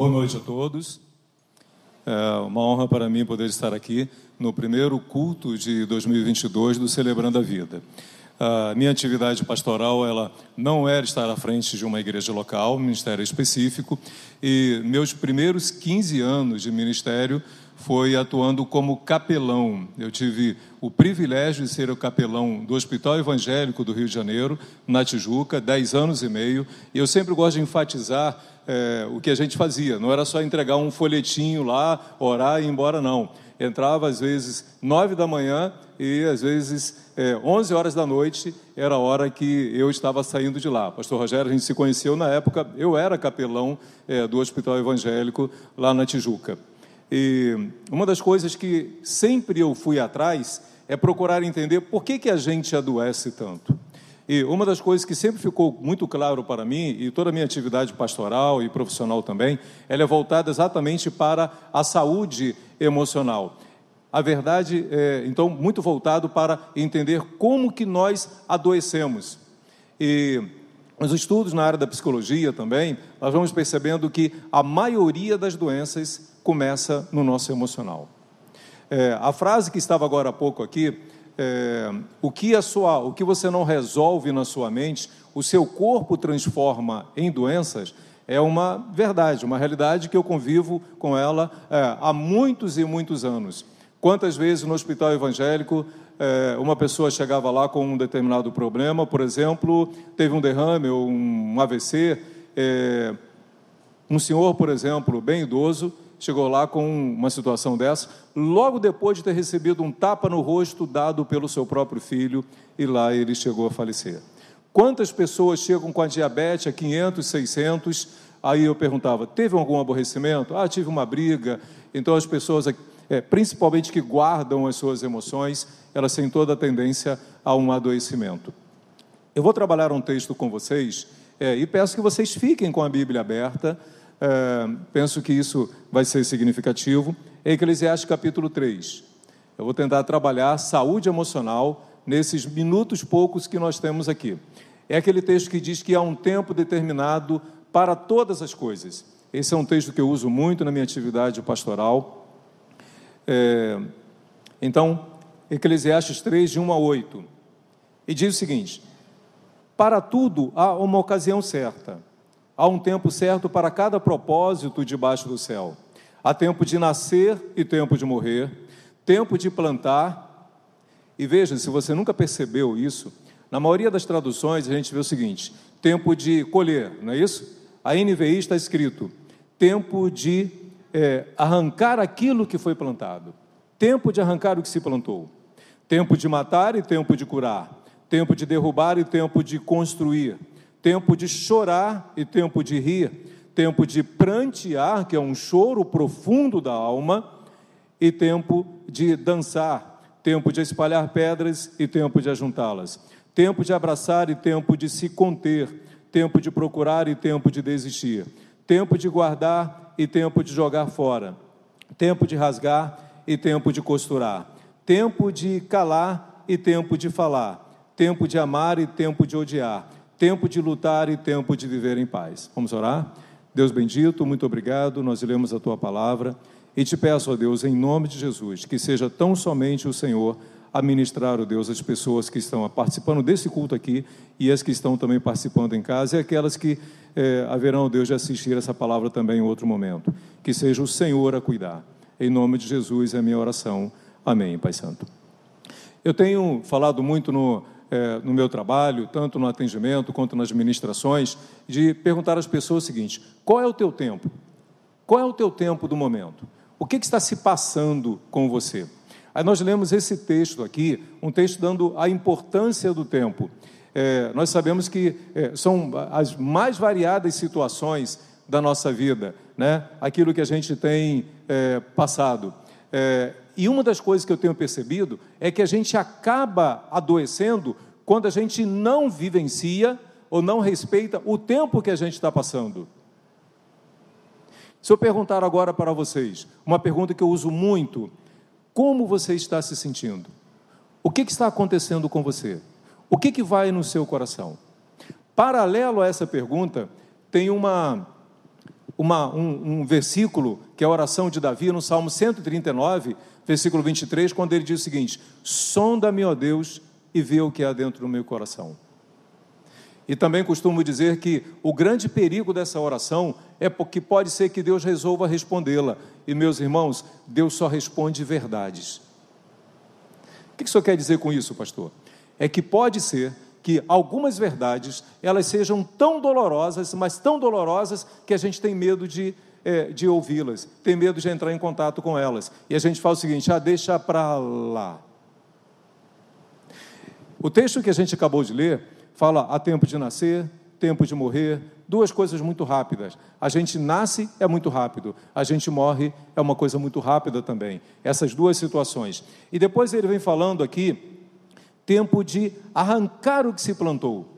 Boa noite a todos. É uma honra para mim poder estar aqui no primeiro culto de 2022 do Celebrando a Vida. A minha atividade pastoral ela não era estar à frente de uma igreja local, um ministério específico, e meus primeiros 15 anos de ministério foi atuando como capelão. Eu tive o privilégio de ser o capelão do Hospital Evangélico do Rio de Janeiro, na Tijuca, 10 anos e meio, e eu sempre gosto de enfatizar é, o que a gente fazia. Não era só entregar um folhetinho lá, orar e ir embora, não. Entrava às vezes nove da manhã e às vezes é, 11 horas da noite era a hora que eu estava saindo de lá. Pastor Rogério, a gente se conheceu na época, eu era capelão é, do Hospital Evangélico lá na Tijuca. E uma das coisas que sempre eu fui atrás é procurar entender por que, que a gente adoece tanto. E uma das coisas que sempre ficou muito claro para mim, e toda a minha atividade pastoral e profissional também, ela é voltada exatamente para a saúde emocional. A verdade é, então, muito voltado para entender como que nós adoecemos. E nos estudos na área da psicologia também, nós vamos percebendo que a maioria das doenças começa no nosso emocional. É, a frase que estava agora há pouco aqui, é, o, que a sua, o que você não resolve na sua mente, o seu corpo transforma em doenças, é uma verdade, uma realidade que eu convivo com ela é, há muitos e muitos anos. Quantas vezes no hospital evangélico é, uma pessoa chegava lá com um determinado problema, por exemplo, teve um derrame ou um AVC, é, um senhor, por exemplo, bem idoso, chegou lá com uma situação dessa, logo depois de ter recebido um tapa no rosto dado pelo seu próprio filho, e lá ele chegou a falecer. Quantas pessoas chegam com a diabetes a 500, 600? Aí eu perguntava: teve algum aborrecimento? Ah, tive uma briga. Então as pessoas, é, principalmente que guardam as suas emoções, elas têm toda a tendência a um adoecimento. Eu vou trabalhar um texto com vocês é, e peço que vocês fiquem com a Bíblia aberta é, penso que isso vai ser significativo. Eclesiastes capítulo 3. Eu vou tentar trabalhar saúde emocional nesses minutos poucos que nós temos aqui. É aquele texto que diz que há um tempo determinado para todas as coisas. Esse é um texto que eu uso muito na minha atividade pastoral. É, então, Eclesiastes 3, de 1 a 8. E diz o seguinte: Para tudo há uma ocasião certa Há um tempo certo para cada propósito debaixo do céu. Há tempo de nascer e tempo de morrer, tempo de plantar. E veja, se você nunca percebeu isso, na maioria das traduções a gente vê o seguinte: tempo de colher, não é isso? A NVI está escrito: tempo de é, arrancar aquilo que foi plantado, tempo de arrancar o que se plantou, tempo de matar e tempo de curar, tempo de derrubar e tempo de construir tempo de chorar e tempo de rir, tempo de prantear, que é um choro profundo da alma, e tempo de dançar, tempo de espalhar pedras e tempo de ajuntá-las, tempo de abraçar e tempo de se conter, tempo de procurar e tempo de desistir, tempo de guardar e tempo de jogar fora, tempo de rasgar e tempo de costurar, tempo de calar e tempo de falar, tempo de amar e tempo de odiar tempo de lutar e tempo de viver em paz. Vamos orar? Deus bendito, muito obrigado. Nós lemos a tua palavra e te peço, ó Deus, em nome de Jesus, que seja tão somente o Senhor a ministrar, ó Deus, as pessoas que estão participando desse culto aqui e as que estão também participando em casa e aquelas que é, haverão, ó Deus, de assistir essa palavra também em outro momento. Que seja o Senhor a cuidar. Em nome de Jesus é a minha oração. Amém, Pai Santo. Eu tenho falado muito no é, no meu trabalho, tanto no atendimento quanto nas ministrações, de perguntar às pessoas o seguinte: qual é o teu tempo? Qual é o teu tempo do momento? O que, que está se passando com você? Aí nós lemos esse texto aqui, um texto dando a importância do tempo. É, nós sabemos que é, são as mais variadas situações da nossa vida, né? aquilo que a gente tem é, passado. E uma das coisas que eu tenho percebido é que a gente acaba adoecendo quando a gente não vivencia ou não respeita o tempo que a gente está passando. Se eu perguntar agora para vocês, uma pergunta que eu uso muito: como você está se sentindo? O que, que está acontecendo com você? O que, que vai no seu coração? Paralelo a essa pergunta, tem uma uma, um, um versículo, que é a oração de Davi, no Salmo 139, versículo 23, quando ele diz o seguinte: Sonda-me, ó Deus, e vê o que há dentro do meu coração. E também costumo dizer que o grande perigo dessa oração é porque pode ser que Deus resolva respondê-la. E, meus irmãos, Deus só responde verdades. O que o senhor quer dizer com isso, pastor? É que pode ser que algumas verdades elas sejam tão dolorosas, mas tão dolorosas que a gente tem medo de, é, de ouvi-las, tem medo de entrar em contato com elas. E a gente fala o seguinte: ah, deixa para lá. O texto que a gente acabou de ler fala: há tempo de nascer, tempo de morrer, duas coisas muito rápidas. A gente nasce é muito rápido, a gente morre é uma coisa muito rápida também. Essas duas situações. E depois ele vem falando aqui tempo de arrancar o que se plantou.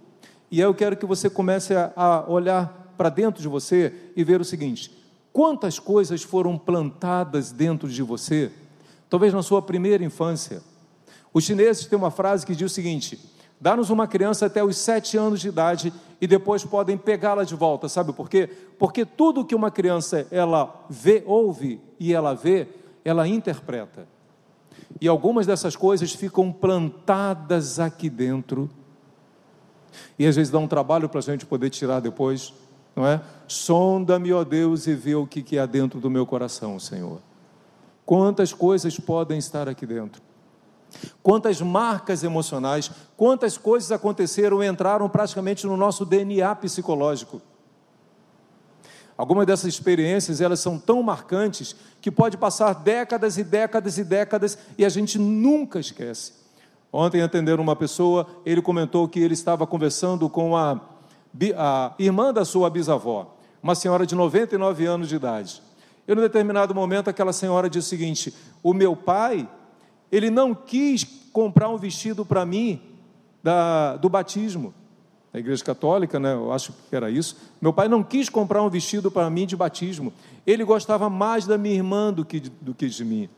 E eu quero que você comece a, olhar para dentro de você e ver o seguinte: quantas coisas foram plantadas dentro de você, talvez na sua primeira infância. Os chineses têm uma frase que diz o seguinte: dá-nos uma criança até os sete anos de idade e depois podem pegá-la de volta. Sabe por quê? Porque tudo que uma criança ela vê, ouve e ela vê, ela interpreta. E algumas dessas coisas ficam plantadas aqui dentro. E às vezes dá um trabalho para a gente poder tirar depois, não é? Sonda-me, ó Deus, e vê o que, há dentro do meu coração, Senhor. Quantas coisas podem estar aqui dentro? Quantas marcas emocionais, quantas coisas aconteceram, entraram praticamente no nosso DNA psicológico. Algumas dessas experiências, elas são tão marcantes que pode passar décadas e décadas e décadas e a gente nunca esquece. Ontem, atendendo uma pessoa, ele comentou que ele estava conversando com a, a irmã da sua bisavó, uma senhora de 99 anos de idade. E, num determinado momento, aquela senhora disse o seguinte: O meu pai, ele não quis comprar um vestido para mim da, do batismo da Igreja Católica, né? eu acho que era isso. Meu pai não quis comprar um vestido para mim de batismo. Ele gostava mais da minha irmã do que, do que de mim.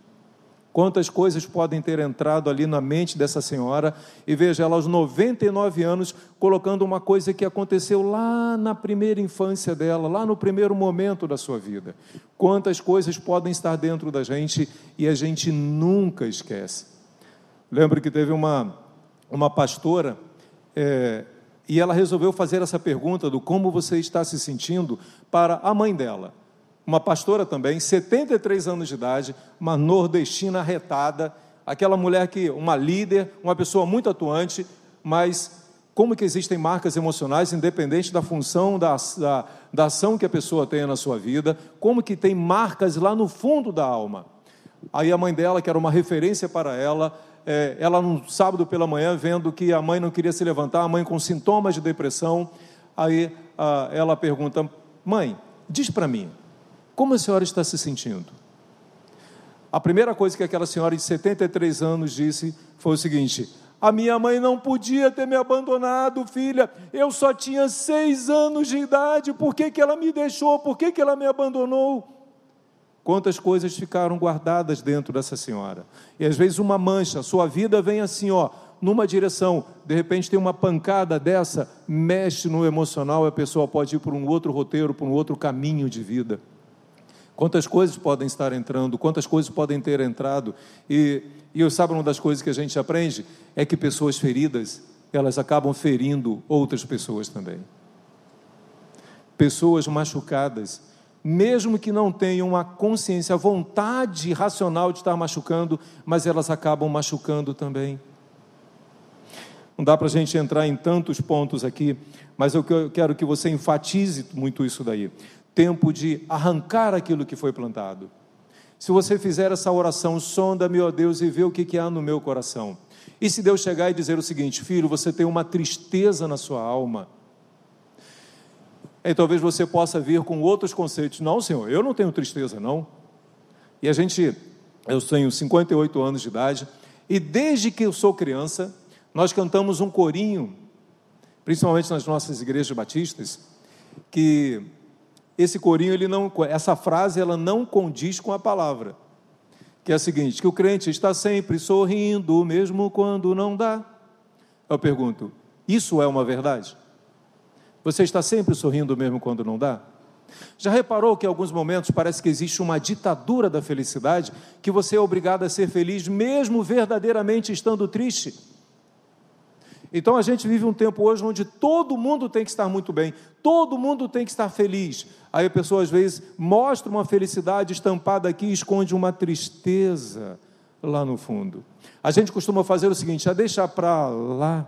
Quantas coisas podem ter entrado ali na mente dessa senhora, e veja, ela aos 99 anos, colocando uma coisa que aconteceu lá na primeira infância dela, lá no primeiro momento da sua vida. Quantas coisas podem estar dentro da gente e a gente nunca esquece. Lembro que teve uma, uma pastora, é, e ela resolveu fazer essa pergunta do como você está se sentindo para a mãe dela. Uma pastora também, 73 anos de idade, uma nordestina retada, aquela mulher que, uma líder, uma pessoa muito atuante, mas como que existem marcas emocionais, independente da função, da, da, da ação que a pessoa tenha na sua vida, como que tem marcas lá no fundo da alma. Aí a mãe dela, que era uma referência para ela, é, ela no sábado pela manhã, vendo que a mãe não queria se levantar, a mãe com sintomas de depressão, aí a, ela pergunta: Mãe, diz para mim, como a senhora está se sentindo? A primeira coisa que aquela senhora de 73 anos disse foi o seguinte: a minha mãe não podia ter me abandonado, filha. Eu só tinha seis anos de idade. Por que, que ela me deixou? Por que, que ela me abandonou? Quantas coisas ficaram guardadas dentro dessa senhora. E às vezes uma mancha, sua vida vem assim, ó, numa direção, de repente tem uma pancada dessa, mexe no emocional, a pessoa pode ir por um outro roteiro, por um outro caminho de vida. Quantas coisas podem estar entrando, quantas coisas podem ter entrado. E, e eu sabe uma das coisas que a gente aprende é que pessoas feridas, elas acabam ferindo outras pessoas também. Pessoas machucadas, mesmo que não tenham uma consciência, a vontade racional de estar machucando, mas elas acabam machucando também. Não dá para a gente entrar em tantos pontos aqui, mas eu quero que você enfatize muito isso daí. Tempo de arrancar aquilo que foi plantado. Se você fizer essa oração, sonda, meu Deus, e vê o que, que há no meu coração. E se Deus chegar e dizer o seguinte, filho, você tem uma tristeza na sua alma, Aí talvez você possa vir com outros conceitos. Não, Senhor, eu não tenho tristeza, não. E a gente, eu tenho 58 anos de idade, e desde que eu sou criança, nós cantamos um corinho, principalmente nas nossas igrejas batistas, que esse corinho, ele não, essa frase, ela não condiz com a palavra, que é a seguinte, que o crente está sempre sorrindo, mesmo quando não dá. Eu pergunto, isso é uma verdade? Você está sempre sorrindo mesmo quando não dá? Já reparou que em alguns momentos parece que existe uma ditadura da felicidade, que você é obrigado a ser feliz mesmo verdadeiramente estando triste? Então a gente vive um tempo hoje onde todo mundo tem que estar muito bem, todo mundo tem que estar feliz. Aí a pessoa às vezes mostra uma felicidade estampada aqui e esconde uma tristeza lá no fundo. A gente costuma fazer o seguinte: a deixar para lá.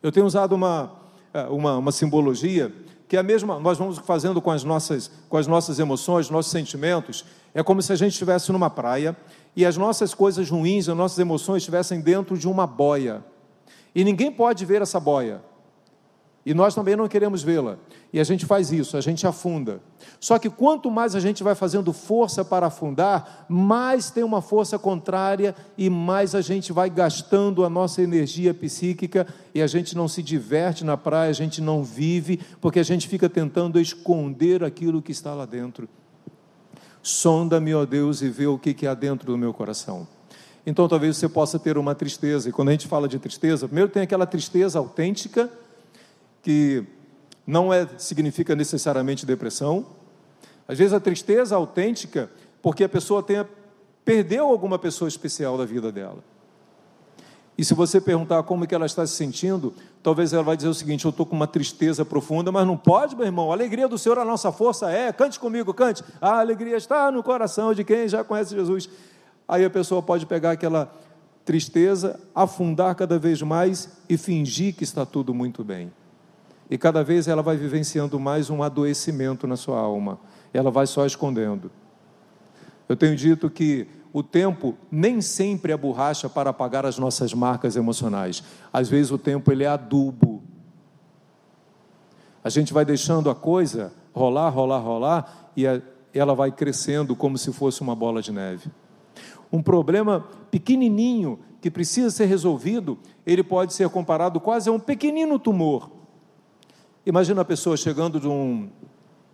Eu tenho usado uma, eh, uma, uma simbologia que é a mesma, nós vamos fazendo com as nossas, com as nossas emoções, nossos sentimentos. É como se a gente estivesse numa praia e as nossas coisas ruins, as nossas emoções estivessem dentro de uma boia. E ninguém pode ver essa boia. E nós também não queremos vê-la. E a gente faz isso, a gente afunda. Só que quanto mais a gente vai fazendo força para afundar, mais tem uma força contrária e mais a gente vai gastando a nossa energia psíquica e a gente não se diverte na praia, a gente não vive, porque a gente fica tentando esconder aquilo que está lá dentro. Sonda-me, ó Deus, e vê o que há dentro do meu coração. Então talvez você possa ter uma tristeza. E quando a gente fala de tristeza, primeiro tem aquela tristeza autêntica que não é, significa necessariamente depressão. Às vezes a tristeza autêntica, porque a pessoa tenha, perdeu alguma pessoa especial da vida dela. E se você perguntar como que ela está se sentindo, talvez ela vai dizer o seguinte: eu estou com uma tristeza profunda, mas não pode, meu irmão. A alegria do Senhor, a nossa força é. Cante comigo, cante. A alegria está no coração de quem já conhece Jesus. Aí a pessoa pode pegar aquela tristeza, afundar cada vez mais e fingir que está tudo muito bem. E cada vez ela vai vivenciando mais um adoecimento na sua alma. Ela vai só escondendo. Eu tenho dito que o tempo nem sempre é borracha para apagar as nossas marcas emocionais. Às vezes o tempo ele é adubo. A gente vai deixando a coisa rolar, rolar, rolar e ela vai crescendo como se fosse uma bola de neve. Um problema pequenininho que precisa ser resolvido, ele pode ser comparado quase a um pequenino tumor Imagina a pessoa chegando de um,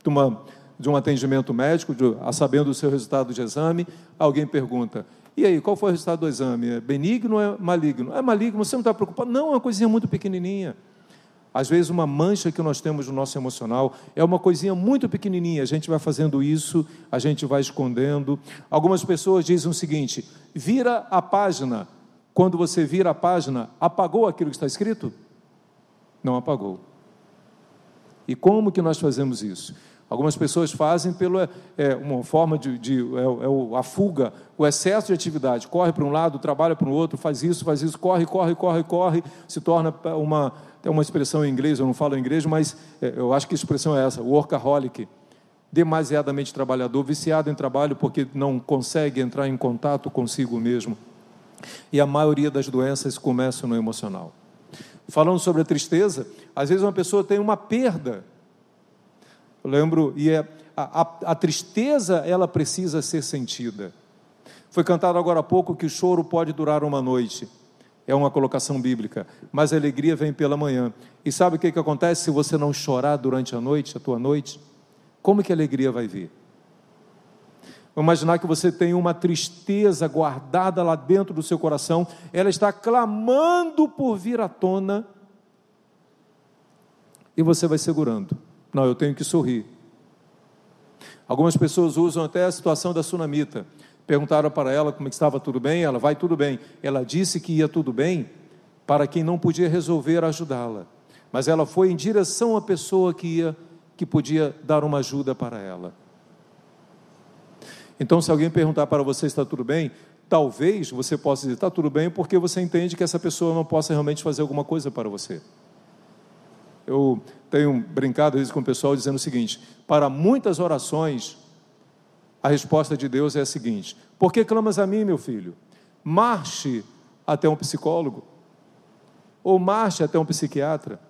de uma, de um atendimento médico, de, a sabendo o seu resultado de exame, alguém pergunta: e aí, qual foi o resultado do exame? É benigno ou é maligno? É maligno, você não está preocupado? Não, é uma coisinha muito pequenininha. Às vezes, uma mancha que nós temos no nosso emocional é uma coisinha muito pequenininha. A gente vai fazendo isso, a gente vai escondendo. Algumas pessoas dizem o seguinte: vira a página. Quando você vira a página, apagou aquilo que está escrito? Não apagou. E como que nós fazemos isso? Algumas pessoas fazem pela é, uma forma de, de é, é, a fuga, o excesso de atividade. Corre para um lado, trabalha para o outro, faz isso, faz isso, corre, corre, corre, corre, se torna uma tem uma expressão em inglês, eu não falo inglês, mas é, eu acho que a expressão é essa, workaholic, demasiadamente trabalhador, viciado em trabalho porque não consegue entrar em contato consigo mesmo. E a maioria das doenças começam no emocional. Falando sobre a tristeza, às vezes uma pessoa tem uma perda. Eu lembro, e é, a, a, a tristeza ela precisa ser sentida. Foi cantado agora há pouco que o choro pode durar uma noite. É uma colocação bíblica. Mas a alegria vem pela manhã. E sabe o que, que acontece se você não chorar durante a noite, a tua noite? Como que a alegria vai vir? Vamos imaginar que você tem uma tristeza guardada lá dentro do seu coração, ela está clamando por vir à tona, e você vai segurando. Não, eu tenho que sorrir. Algumas pessoas usam até a situação da sunamita. Perguntaram para ela como estava tudo bem, ela vai tudo bem. Ela disse que ia tudo bem para quem não podia resolver ajudá-la. Mas ela foi em direção à pessoa que ia que podia dar uma ajuda para ela. Então, se alguém perguntar para você está tudo bem, talvez você possa dizer está tudo bem porque você entende que essa pessoa não possa realmente fazer alguma coisa para você. Eu tenho brincado às vezes com o pessoal dizendo o seguinte: para muitas orações, a resposta de Deus é a seguinte: Por que clamas a mim, meu filho? Marche até um psicólogo, ou marche até um psiquiatra.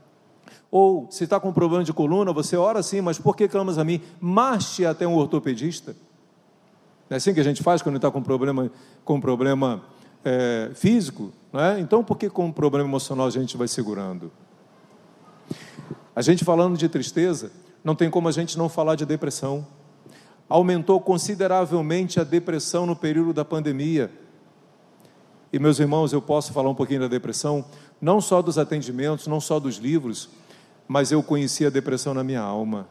Ou se está com um problema de coluna, você ora sim, mas por que clamas a mim? Marche até um ortopedista. É assim que a gente faz quando está com problema, com problema é, físico? Não é? Então, por que com problema emocional a gente vai segurando? A gente falando de tristeza, não tem como a gente não falar de depressão. Aumentou consideravelmente a depressão no período da pandemia. E, meus irmãos, eu posso falar um pouquinho da depressão, não só dos atendimentos, não só dos livros, mas eu conheci a depressão na minha alma.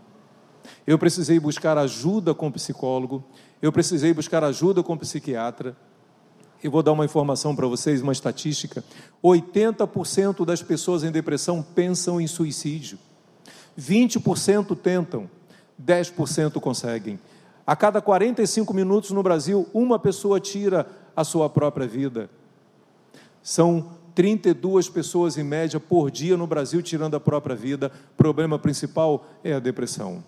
Eu precisei buscar ajuda com psicólogo, eu precisei buscar ajuda com psiquiatra. E vou dar uma informação para vocês, uma estatística: 80% das pessoas em depressão pensam em suicídio, 20% tentam, 10% conseguem. A cada 45 minutos no Brasil, uma pessoa tira a sua própria vida. São 32 pessoas em média por dia no Brasil tirando a própria vida. O problema principal é a depressão.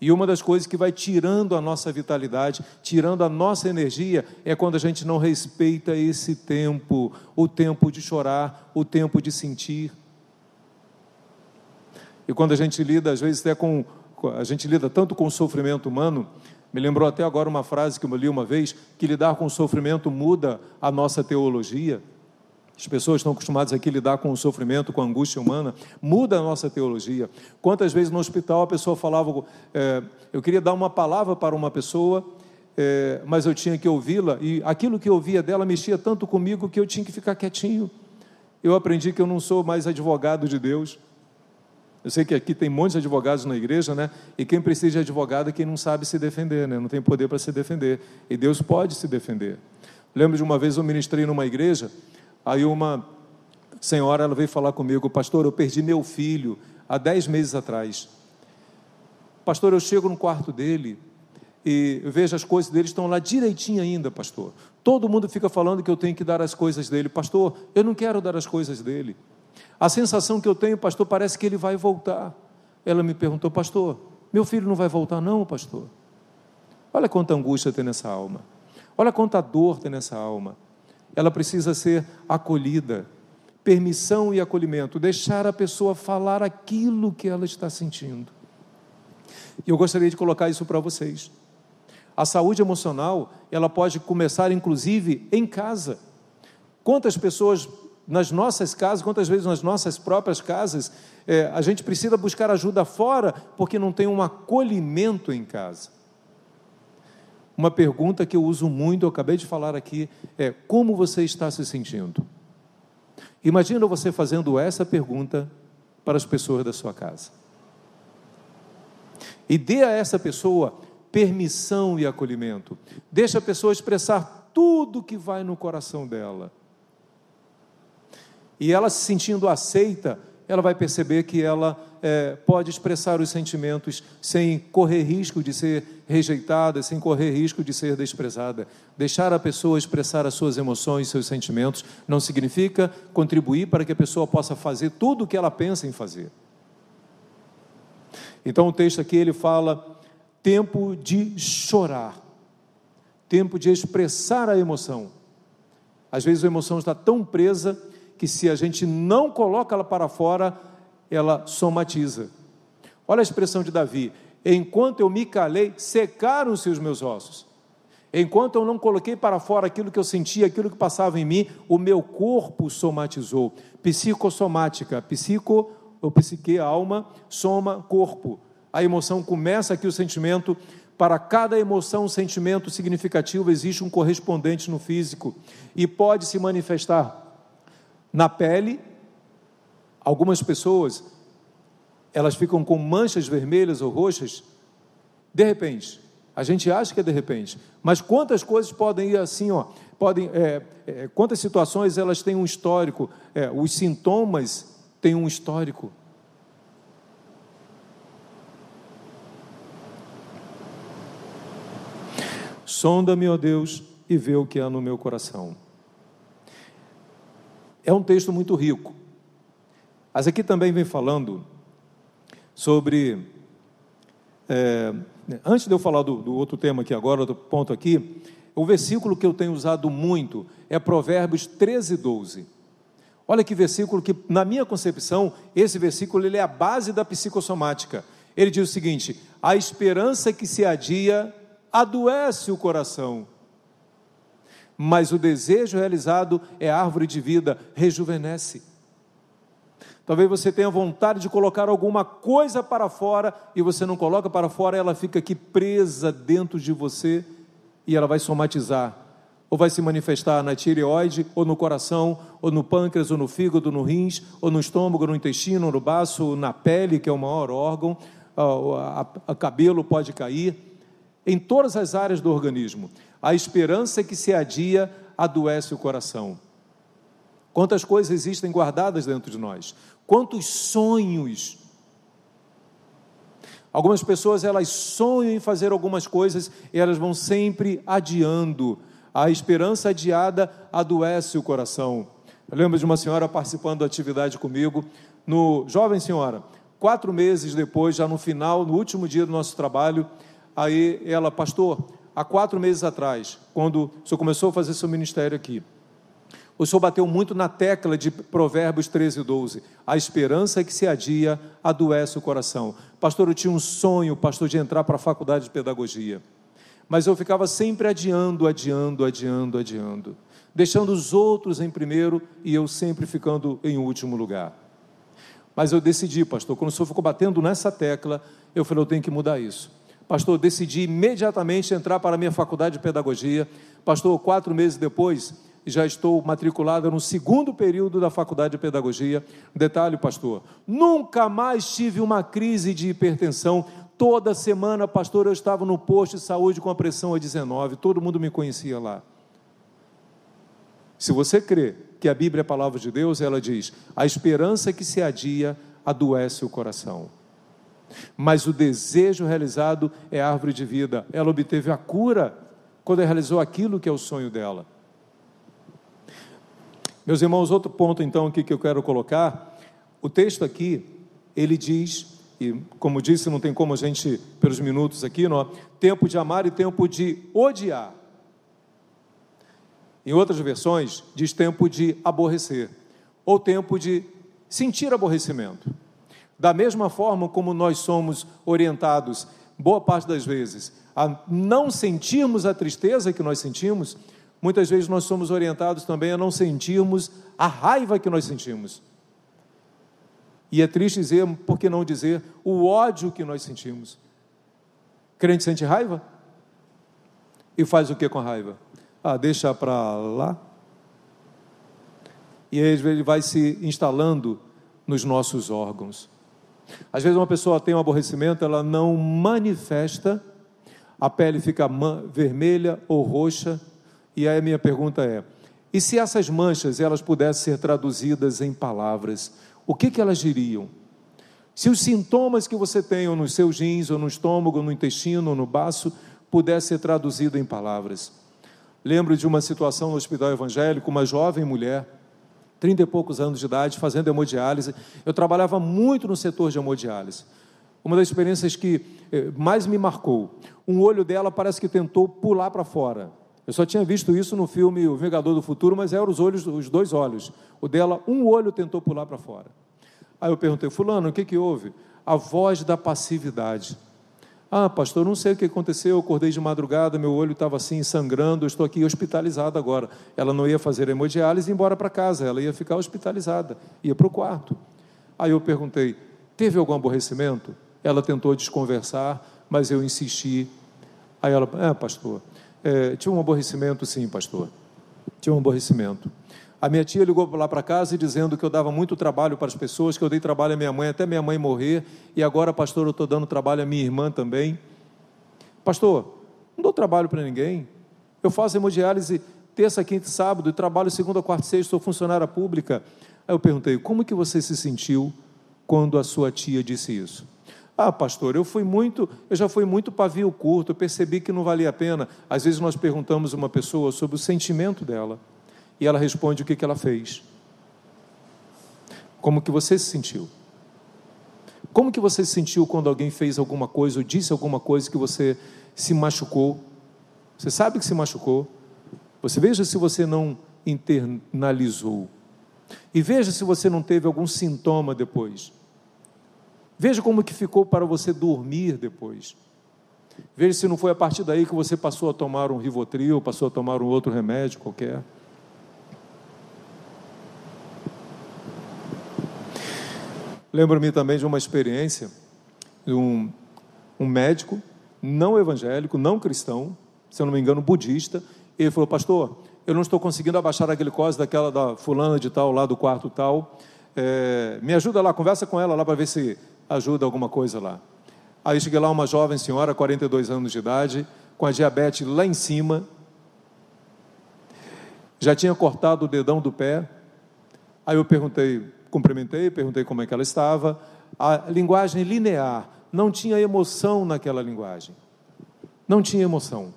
E uma das coisas que vai tirando a nossa vitalidade, tirando a nossa energia, é quando a gente não respeita esse tempo, o tempo de chorar, o tempo de sentir. E quando a gente lida, às vezes até com, a gente lida tanto com o sofrimento humano, me lembrou até agora uma frase que eu li uma vez, que lidar com o sofrimento muda a nossa teologia. As pessoas estão acostumadas aqui a lidar com o sofrimento, com a angústia humana, muda a nossa teologia. Quantas vezes no hospital a pessoa falava, é, eu queria dar uma palavra para uma pessoa, é, mas eu tinha que ouvi-la, e aquilo que eu ouvia dela mexia tanto comigo que eu tinha que ficar quietinho. Eu aprendi que eu não sou mais advogado de Deus. Eu sei que aqui tem muitos advogados na igreja, né? E quem precisa de advogado é quem não sabe se defender, né? Não tem poder para se defender. E Deus pode se defender. Lembro de uma vez eu ministrei numa igreja Aí uma senhora ela veio falar comigo, pastor, eu perdi meu filho há dez meses atrás. Pastor, eu chego no quarto dele e vejo as coisas dele estão lá direitinho ainda, pastor. Todo mundo fica falando que eu tenho que dar as coisas dele. Pastor, eu não quero dar as coisas dele. A sensação que eu tenho, pastor, parece que ele vai voltar. Ela me perguntou, pastor, meu filho não vai voltar, não, pastor? Olha quanta angústia tem nessa alma. Olha quanta dor tem nessa alma ela precisa ser acolhida. Permissão e acolhimento, deixar a pessoa falar aquilo que ela está sentindo. E eu gostaria de colocar isso para vocês. A saúde emocional, ela pode começar inclusive em casa. Quantas pessoas nas nossas casas, quantas vezes nas nossas próprias casas, é, a gente precisa buscar ajuda fora porque não tem um acolhimento em casa. Uma pergunta que eu uso muito, eu acabei de falar aqui, é: como você está se sentindo? Imagina você fazendo essa pergunta para as pessoas da sua casa. E dê a essa pessoa permissão e acolhimento. Deixa a pessoa expressar tudo que vai no coração dela. E ela se sentindo aceita, ela vai perceber que ela é, pode expressar os sentimentos sem correr risco de ser rejeitada, sem correr risco de ser desprezada. Deixar a pessoa expressar as suas emoções, seus sentimentos, não significa contribuir para que a pessoa possa fazer tudo o que ela pensa em fazer. Então o texto aqui ele fala tempo de chorar, tempo de expressar a emoção. Às vezes a emoção está tão presa que se a gente não coloca ela para fora, ela somatiza. Olha a expressão de Davi: enquanto eu me calei, secaram-se os meus ossos. Enquanto eu não coloquei para fora aquilo que eu sentia, aquilo que passava em mim, o meu corpo somatizou. Psicossomática, psico ou psique, alma, soma, corpo. A emoção começa aqui, o sentimento. Para cada emoção, sentimento significativo, existe um correspondente no físico. E pode se manifestar na pele, algumas pessoas, elas ficam com manchas vermelhas ou roxas, de repente. A gente acha que é de repente, mas quantas coisas podem ir assim, ó? Podem, é, é, quantas situações elas têm um histórico? É, os sintomas têm um histórico. Sonda-me, ó Deus, e vê o que há no meu coração. É um texto muito rico. Mas aqui também vem falando sobre. É, antes de eu falar do, do, outro tema aqui agora, do ponto aqui, o versículo que eu tenho usado muito é Provérbios 13, 12. Olha que versículo que, na minha concepção, esse versículo ele é a base da psicossomática. Ele diz o seguinte: a esperança que se adia adoece o coração, mas o desejo realizado é árvore de vida, rejuvenesce. Talvez você tenha vontade de colocar alguma coisa para fora e você não coloca para fora, ela fica aqui presa dentro de você e ela vai somatizar, ou vai se manifestar na tireoide, ou no coração, ou no pâncreas, ou no fígado, no rins, ou no estômago, no intestino, no baço, na pele, que é o maior órgão, o cabelo pode cair, em todas as áreas do organismo. A esperança que se adia adoece o coração. Quantas coisas existem guardadas dentro de nós? Quantos sonhos? Algumas pessoas elas sonham em fazer algumas coisas e elas vão sempre adiando. A esperança adiada adoece o coração. Eu lembro de uma senhora participando da atividade comigo, no jovem senhora, quatro meses depois, já no final, no último dia do nosso trabalho, aí ela, pastor, há quatro meses atrás, quando o senhor começou a fazer seu ministério aqui, o senhor bateu muito na tecla de Provérbios 13 e 12. A esperança que se adia adoece o coração. Pastor, eu tinha um sonho, pastor, de entrar para a faculdade de pedagogia. Mas eu ficava sempre adiando, adiando, adiando, adiando. Deixando os outros em primeiro e eu sempre ficando em último lugar. Mas eu decidi, pastor, quando o senhor ficou batendo nessa tecla, eu falei, eu tenho que mudar isso. Pastor, decidi imediatamente entrar para a minha faculdade de pedagogia. Pastor, quatro meses depois, já estou matriculada no segundo período da faculdade de pedagogia. Detalhe, pastor, nunca mais tive uma crise de hipertensão. Toda semana, pastor, eu estava no posto de saúde com a pressão a 19, todo mundo me conhecia lá. Se você crê que a Bíblia é a palavra de Deus, ela diz: a esperança que se adia adoece o coração. Mas o desejo realizado é árvore de vida. Ela obteve a cura quando realizou aquilo que é o sonho dela. Meus irmãos, outro ponto então aqui que eu quero colocar, o texto aqui, ele diz, e como disse, não tem como a gente, pelos minutos aqui, não, tempo de amar e tempo de odiar. Em outras versões, diz tempo de aborrecer, ou tempo de sentir aborrecimento. Da mesma forma como nós somos orientados, boa parte das vezes, a não sentirmos a tristeza que nós sentimos, muitas vezes nós somos orientados também a não sentirmos a raiva que nós sentimos. E é triste dizer, por que não dizer, o ódio que nós sentimos. Crente sente raiva? E faz o que com a raiva? Ah, deixa para lá. E aí ele vai se instalando nos nossos órgãos. Às vezes uma pessoa tem um aborrecimento, ela não manifesta, a pele fica vermelha ou roxa, e aí a minha pergunta é: e se essas manchas elas pudessem ser traduzidas em palavras, o que, que elas diriam? Se os sintomas que você tem ou nos seus rins, ou no estômago, ou no intestino, ou no baço, pudesse ser traduzido em palavras. Lembro de uma situação no hospital evangélico, uma jovem mulher, trinta e poucos anos de idade, fazendo hemodiálise. Eu trabalhava muito no setor de hemodiálise. Uma das experiências que eh, mais me marcou, um olho dela parece que tentou pular para fora. Eu só tinha visto isso no filme O Vingador do Futuro, mas eram os olhos, os dois olhos. O dela, um olho tentou pular para fora. Aí eu perguntei, fulano, o que, que houve? A voz da passividade. Ah, pastor, não sei o que aconteceu, eu acordei de madrugada, meu olho estava assim sangrando, estou aqui hospitalizada agora. Ela não ia fazer hemodiálise e ir embora para casa, ela ia ficar hospitalizada, ia para o quarto. Aí eu perguntei, teve algum aborrecimento? Ela tentou desconversar, mas eu insisti. Aí ela, é, pastor, é, tinha um aborrecimento, sim, pastor. Tinha um aborrecimento. A minha tia ligou lá para casa dizendo que eu dava muito trabalho para as pessoas, que eu dei trabalho à minha mãe até minha mãe morrer, e agora, pastor, eu estou dando trabalho à minha irmã também. Pastor, não dou trabalho para ninguém. Eu faço hemodiálise terça, quinta e sábado, e trabalho segunda, quarta e sexta, sou funcionária pública. Aí eu perguntei, como que você se sentiu quando a sua tia disse isso? Ah, pastor, eu fui muito, eu já fui muito pavio curto, eu percebi que não valia a pena. Às vezes nós perguntamos uma pessoa sobre o sentimento dela e ela responde o que, que ela fez. Como que você se sentiu? Como que você se sentiu quando alguém fez alguma coisa ou disse alguma coisa que você se machucou? Você sabe que se machucou. Você veja se você não internalizou. E veja se você não teve algum sintoma depois. Veja como que ficou para você dormir depois. Veja se não foi a partir daí que você passou a tomar um Rivotril, passou a tomar um outro remédio qualquer. Lembro-me também de uma experiência de um, um médico não evangélico, não cristão, se eu não me engano, budista. Ele falou, pastor, eu não estou conseguindo abaixar a glicose daquela da fulana de tal, lá do quarto tal. É, me ajuda lá, conversa com ela lá para ver se ajuda alguma coisa lá. Aí cheguei lá, uma jovem senhora, 42 anos de idade, com a diabetes lá em cima, já tinha cortado o dedão do pé. Aí eu perguntei, cumprimentei, perguntei como é que ela estava. A linguagem linear, não tinha emoção naquela linguagem. Não tinha emoção.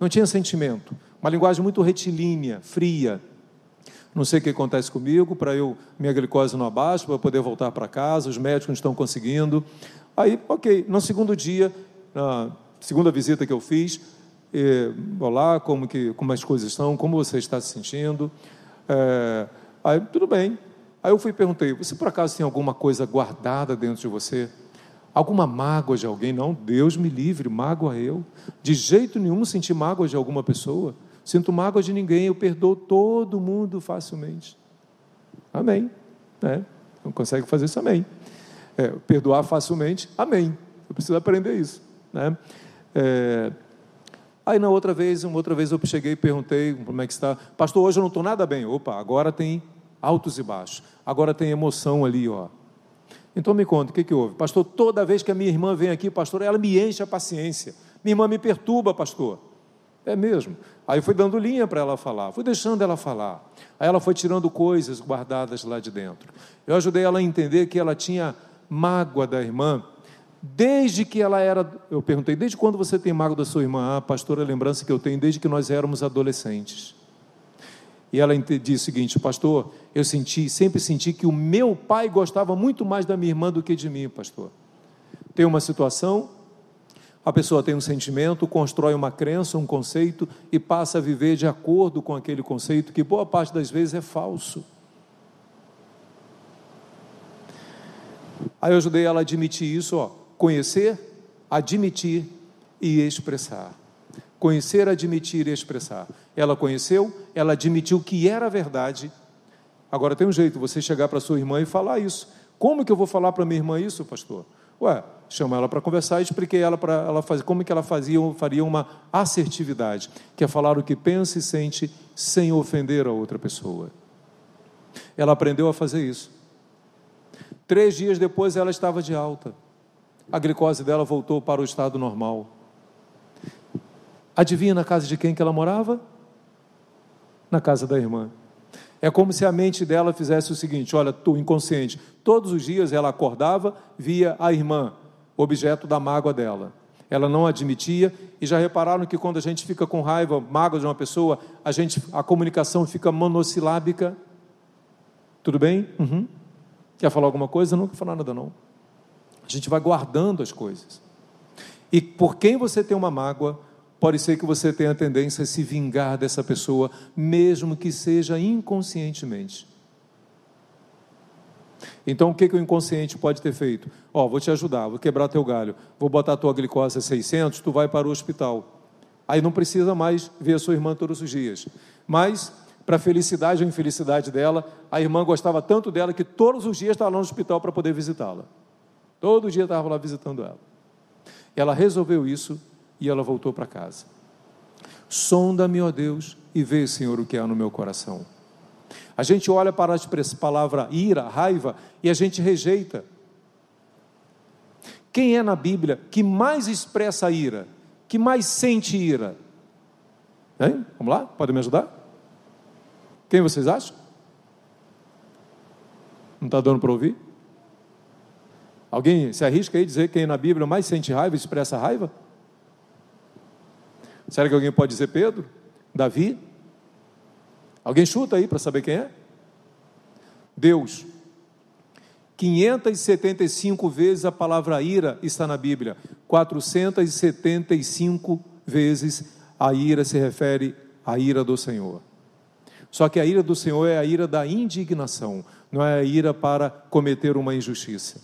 Não tinha sentimento. Uma linguagem muito retilínea, fria. Não sei o que acontece comigo, para eu minha glicose não abaixa, para poder voltar para casa, os médicos não estão conseguindo. Aí, ok, no segundo dia, na segunda visita que eu fiz, eh, olá, como que como as coisas estão, como você está se sentindo? É, aí, tudo bem. Aí eu fui e perguntei, você por acaso tem alguma coisa guardada dentro de você? Alguma mágoa de alguém? Não, Deus me livre, mágoa eu. De jeito nenhum senti mágoa de alguma pessoa. Sinto mágoa de ninguém, eu perdoo todo mundo facilmente. Amém. É, não consegue fazer isso, amém. É, perdoar facilmente, amém. Eu preciso aprender isso. Né? É, aí na outra vez, uma outra vez eu cheguei e perguntei como é que está. Pastor, hoje eu não estou nada bem. Opa, agora tem altos e baixos. Agora tem emoção ali, ó. Então me conta, o que, que houve? Pastor, toda vez que a minha irmã vem aqui, pastor, ela me enche a paciência. Minha irmã me perturba, pastor. É mesmo. Aí fui dando linha para ela falar, fui deixando ela falar. Aí ela foi tirando coisas guardadas lá de dentro. Eu ajudei ela a entender que ela tinha mágoa da irmã, desde que ela era. Eu perguntei, desde quando você tem mágoa da sua irmã? Ah, pastora, a lembrança que eu tenho desde que nós éramos adolescentes. E ela disse o seguinte, pastor, eu senti, sempre senti que o meu pai gostava muito mais da minha irmã do que de mim, pastor. Tem uma situação, a pessoa tem um sentimento, constrói uma crença, um conceito e passa a viver de acordo com aquele conceito, que boa parte das vezes é falso. Aí eu ajudei ela a admitir isso, ó, conhecer, admitir e expressar. Conhecer, admitir e expressar. Ela conheceu, ela admitiu que era verdade. Agora tem um jeito, você chegar para sua irmã e falar isso. Como que eu vou falar para minha irmã isso, pastor? Ué, chama ela para conversar e expliquei ela para ela fazer como que ela fazia, faria uma assertividade, que é falar o que pensa e sente sem ofender a outra pessoa. Ela aprendeu a fazer isso. Três dias depois ela estava de alta. A glicose dela voltou para o estado normal. Adivinha na casa de quem que ela morava? Na casa da irmã. É como se a mente dela fizesse o seguinte: olha, tu inconsciente, todos os dias ela acordava, via a irmã, objeto da mágoa dela. Ela não admitia, e já repararam que quando a gente fica com raiva, mágoa de uma pessoa, a, gente, a comunicação fica monossilábica. Tudo bem? Uhum. Quer falar alguma coisa? Não quer falar nada, não. A gente vai guardando as coisas. E por quem você tem uma mágoa, pode ser que você tenha a tendência a se vingar dessa pessoa, mesmo que seja inconscientemente. Então, o que, que o inconsciente pode ter feito? Ó, oh, vou te ajudar, vou quebrar teu galho, vou botar tua glicose a 600, tu vai para o hospital. Aí não precisa mais ver a sua irmã todos os dias. Mas, para a felicidade ou infelicidade dela, a irmã gostava tanto dela que todos os dias estava lá no hospital para poder visitá-la. Todo dia estava lá visitando ela. Ela resolveu isso e ela voltou para casa. Sonda-me, ó Deus, e vê, Senhor, o que há no meu coração. A gente olha para a palavra ira, raiva, e a gente rejeita. Quem é na Bíblia que mais expressa ira, que mais sente ira? Hein? Vamos lá? Pode me ajudar? Quem vocês acham? Não está dando para ouvir? Alguém se arrisca aí dizer quem na Bíblia mais sente raiva, expressa raiva? Será que alguém pode dizer Pedro? Davi? Alguém chuta aí para saber quem é? Deus. 575 vezes a palavra ira está na Bíblia. 475 vezes a ira se refere à ira do Senhor. Só que a ira do Senhor é a ira da indignação, não é a ira para cometer uma injustiça.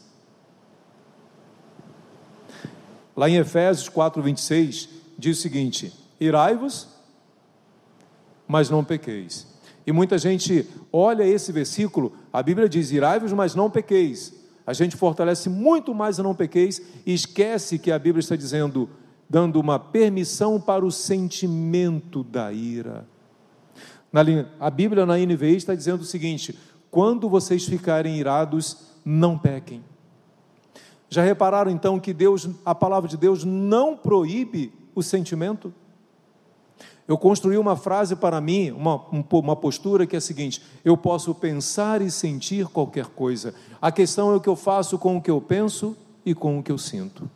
Lá em Efésios 4, 26, diz o seguinte: Irai-vos, mas não pequeis. E muita gente olha esse versículo, a Bíblia diz: Irai-vos, mas não pequeis. A gente fortalece muito mais a não pequeis e esquece que a Bíblia está dizendo, dando uma permissão para o sentimento da ira. Na, a Bíblia na NVI está dizendo o seguinte: quando vocês ficarem irados, não pequem. Já repararam então que Deus, a palavra de Deus não proíbe o sentimento? Eu construí uma frase para mim, uma, uma postura que é a seguinte: eu posso pensar e sentir qualquer coisa. A questão é o que eu faço com o que eu penso e com o que eu sinto.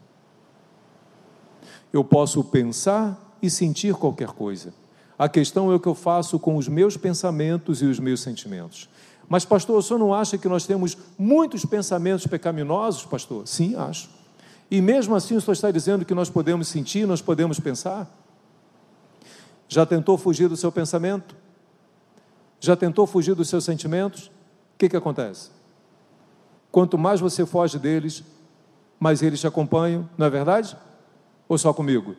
Eu posso pensar e sentir qualquer coisa. A questão é o que eu faço com os meus pensamentos e os meus sentimentos. Mas, pastor, o senhor não acha que nós temos muitos pensamentos pecaminosos, pastor? Sim, acho. E mesmo assim o senhor está dizendo que nós podemos sentir, nós podemos pensar? Já tentou fugir do seu pensamento? Já tentou fugir dos seus sentimentos? O que, que acontece? Quanto mais você foge deles, mais eles te acompanham, não é verdade? Ou só comigo?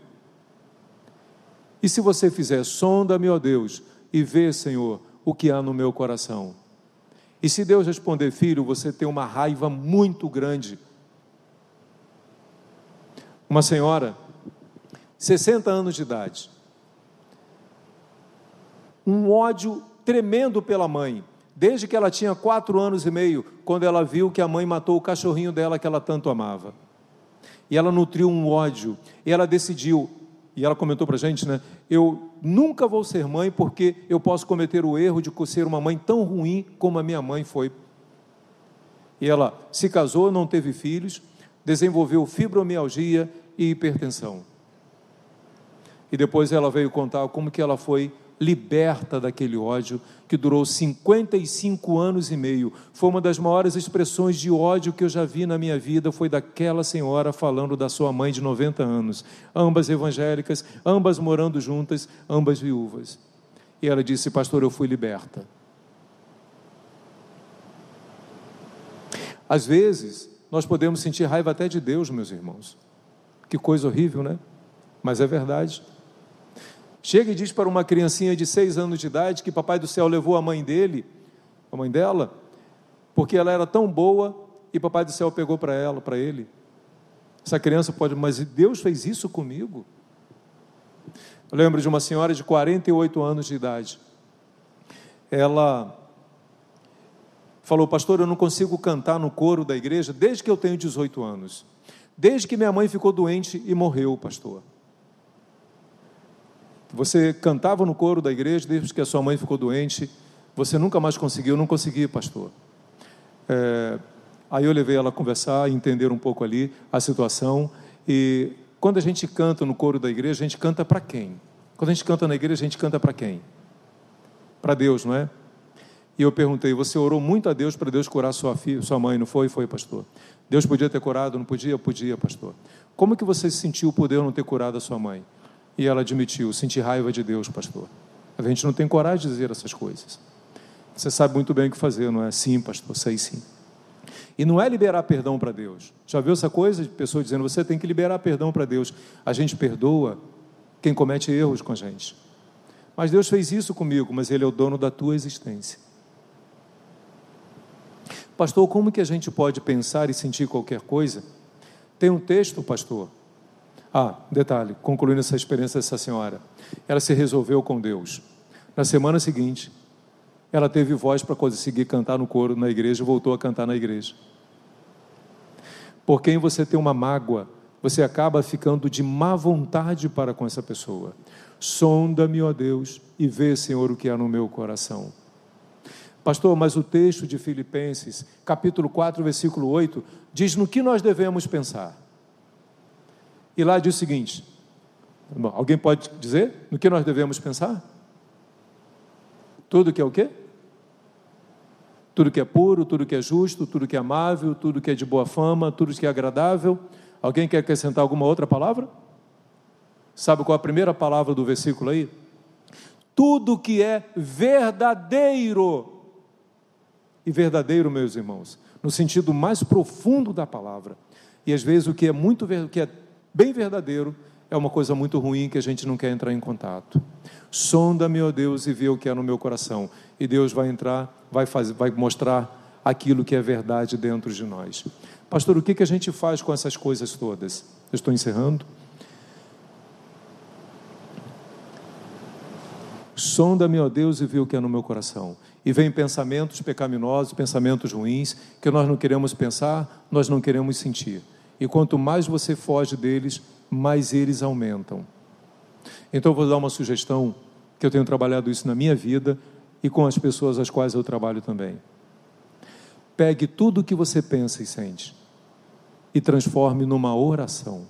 E se você fizer, sonda-me, ó Deus, e vê, Senhor, o que há no meu coração. E se Deus responder, filho, você tem uma raiva muito grande. Uma senhora, 60 anos de idade, um ódio tremendo pela mãe, desde que ela tinha quatro anos e meio, quando ela viu que a mãe matou o cachorrinho dela que ela tanto amava. E ela nutriu um ódio, e ela decidiu, e ela comentou para a gente, né? Eu nunca vou ser mãe porque eu posso cometer o erro de ser uma mãe tão ruim como a minha mãe foi. E ela se casou, não teve filhos, desenvolveu fibromialgia e hipertensão. E depois ela veio contar como que ela foi liberta daquele ódio que durou 55 anos e meio. Foi uma das maiores expressões de ódio que eu já vi na minha vida, foi daquela senhora falando da sua mãe de 90 anos, ambas evangélicas, ambas morando juntas, ambas viúvas. E ela disse: "Pastor, eu fui liberta". Às vezes, nós podemos sentir raiva até de Deus, meus irmãos. Que coisa horrível, né? Mas é verdade. Chega e diz para uma criancinha de seis anos de idade que Papai do Céu levou a mãe dele, a mãe dela, porque ela era tão boa e Papai do Céu pegou para ela, para ele. Essa criança pode, mas Deus fez isso comigo? Eu lembro de uma senhora de 48 anos de idade. Ela falou, pastor, eu não consigo cantar no coro da igreja desde que eu tenho 18 anos. Desde que minha mãe ficou doente e morreu, pastor. Você cantava no coro da igreja desde que a sua mãe ficou doente. Você nunca mais conseguiu, não consegui, pastor. É, aí eu levei ela a conversar, entender um pouco ali a situação. E quando a gente canta no coro da igreja, a gente canta para quem? Quando a gente canta na igreja, a gente canta para quem? Para Deus, não é? E eu perguntei: você orou muito a Deus para Deus curar sua filha, sua mãe, não foi? Foi, pastor. Deus podia ter curado, não podia? Podia, pastor. Como que você sentiu o poder não ter curado a sua mãe? E ela admitiu: senti raiva de Deus, pastor. A gente não tem coragem de dizer essas coisas. Você sabe muito bem o que fazer, não é? Sim, pastor, sei sim. E não é liberar perdão para Deus. Já viu essa coisa de pessoas dizendo: você tem que liberar perdão para Deus. A gente perdoa quem comete erros com a gente. Mas Deus fez isso comigo, mas Ele é o dono da tua existência. Pastor, como que a gente pode pensar e sentir qualquer coisa? Tem um texto, pastor, ah, detalhe, concluindo essa experiência dessa senhora, ela se resolveu com Deus. Na semana seguinte, ela teve voz para conseguir cantar no coro na igreja e voltou a cantar na igreja. Por quem você tem uma mágoa, você acaba ficando de má vontade para com essa pessoa. Sonda-me, ó Deus, e vê, Senhor, o que há no meu coração. Pastor, mas o texto de Filipenses, capítulo 4, versículo 8, diz no que nós devemos pensar. E lá diz o seguinte: alguém pode dizer no que nós devemos pensar? Tudo que é o quê? Tudo que é puro, tudo que é justo, tudo que é amável, tudo que é de boa fama, tudo que é agradável. Alguém quer acrescentar alguma outra palavra? Sabe qual é a primeira palavra do versículo aí? Tudo que é verdadeiro. E verdadeiro, meus irmãos, no sentido mais profundo da palavra. E às vezes o que é muito o que é bem verdadeiro, é uma coisa muito ruim que a gente não quer entrar em contato. Sonda-me, ó Deus, e vê o que é no meu coração. E Deus vai entrar, vai, fazer, vai mostrar aquilo que é verdade dentro de nós. Pastor, o que, que a gente faz com essas coisas todas? Eu estou encerrando. Sonda-me, ó Deus, e vê o que é no meu coração. E vem pensamentos pecaminosos, pensamentos ruins, que nós não queremos pensar, nós não queremos sentir. E quanto mais você foge deles, mais eles aumentam. Então eu vou dar uma sugestão, que eu tenho trabalhado isso na minha vida e com as pessoas às quais eu trabalho também. Pegue tudo o que você pensa e sente e transforme numa oração.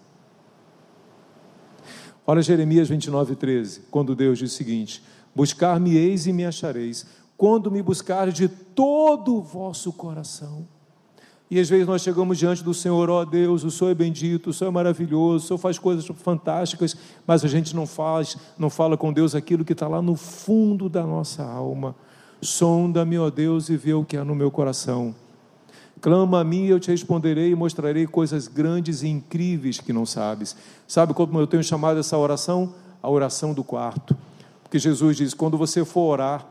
Olha Jeremias 29, 13, quando Deus diz o seguinte: Buscar-me-eis e me achareis, quando me buscares de todo o vosso coração. E às vezes nós chegamos diante do Senhor, ó oh, Deus, o Senhor é bendito, o Senhor é maravilhoso, o Senhor faz coisas fantásticas, mas a gente não faz, não fala com Deus aquilo que está lá no fundo da nossa alma. Sonda-me, ó Deus, e vê o que há no meu coração. Clama a mim, eu te responderei e mostrarei coisas grandes e incríveis que não sabes. Sabe como eu tenho chamado essa oração? A oração do quarto. Porque Jesus diz: quando você for orar,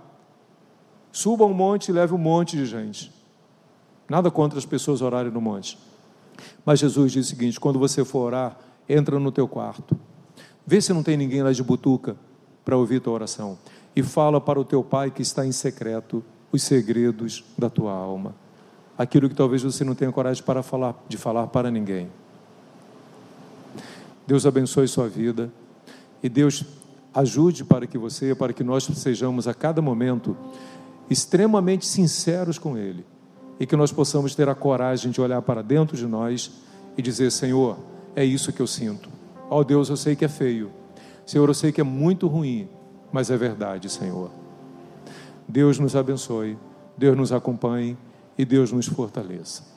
suba um monte e leve um monte de gente. Nada contra as pessoas orarem no monte. Mas Jesus diz o seguinte: quando você for orar, entra no teu quarto. Vê se não tem ninguém lá de butuca para ouvir tua oração. E fala para o teu pai que está em secreto os segredos da tua alma aquilo que talvez você não tenha coragem para falar, de falar para ninguém. Deus abençoe sua vida e Deus ajude para que você, para que nós sejamos a cada momento extremamente sinceros com Ele e que nós possamos ter a coragem de olhar para dentro de nós e dizer: Senhor, é isso que eu sinto. Ó oh, Deus, eu sei que é feio. Senhor, eu sei que é muito ruim, mas é verdade, Senhor. Deus nos abençoe, Deus nos acompanhe e Deus nos fortaleça.